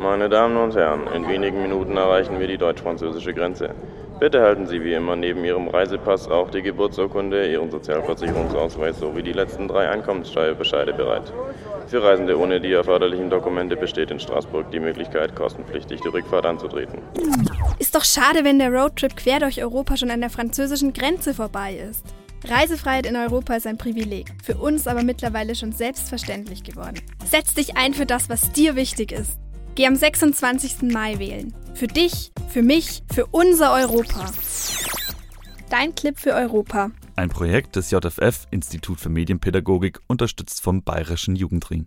Meine Damen und Herren, in wenigen Minuten erreichen wir die deutsch-französische Grenze. Bitte halten Sie wie immer neben Ihrem Reisepass auch die Geburtsurkunde, Ihren Sozialversicherungsausweis sowie die letzten drei Einkommenssteuerbescheide bereit. Für Reisende ohne die erforderlichen Dokumente besteht in Straßburg die Möglichkeit, kostenpflichtig die Rückfahrt anzutreten. Ist doch schade, wenn der Roadtrip quer durch Europa schon an der französischen Grenze vorbei ist. Reisefreiheit in Europa ist ein Privileg, für uns aber mittlerweile schon selbstverständlich geworden. Setz dich ein für das, was dir wichtig ist. Geh am 26. Mai wählen. Für dich, für mich, für unser Europa. Dein Clip für Europa. Ein Projekt des JFF, Institut für Medienpädagogik, unterstützt vom Bayerischen Jugendring.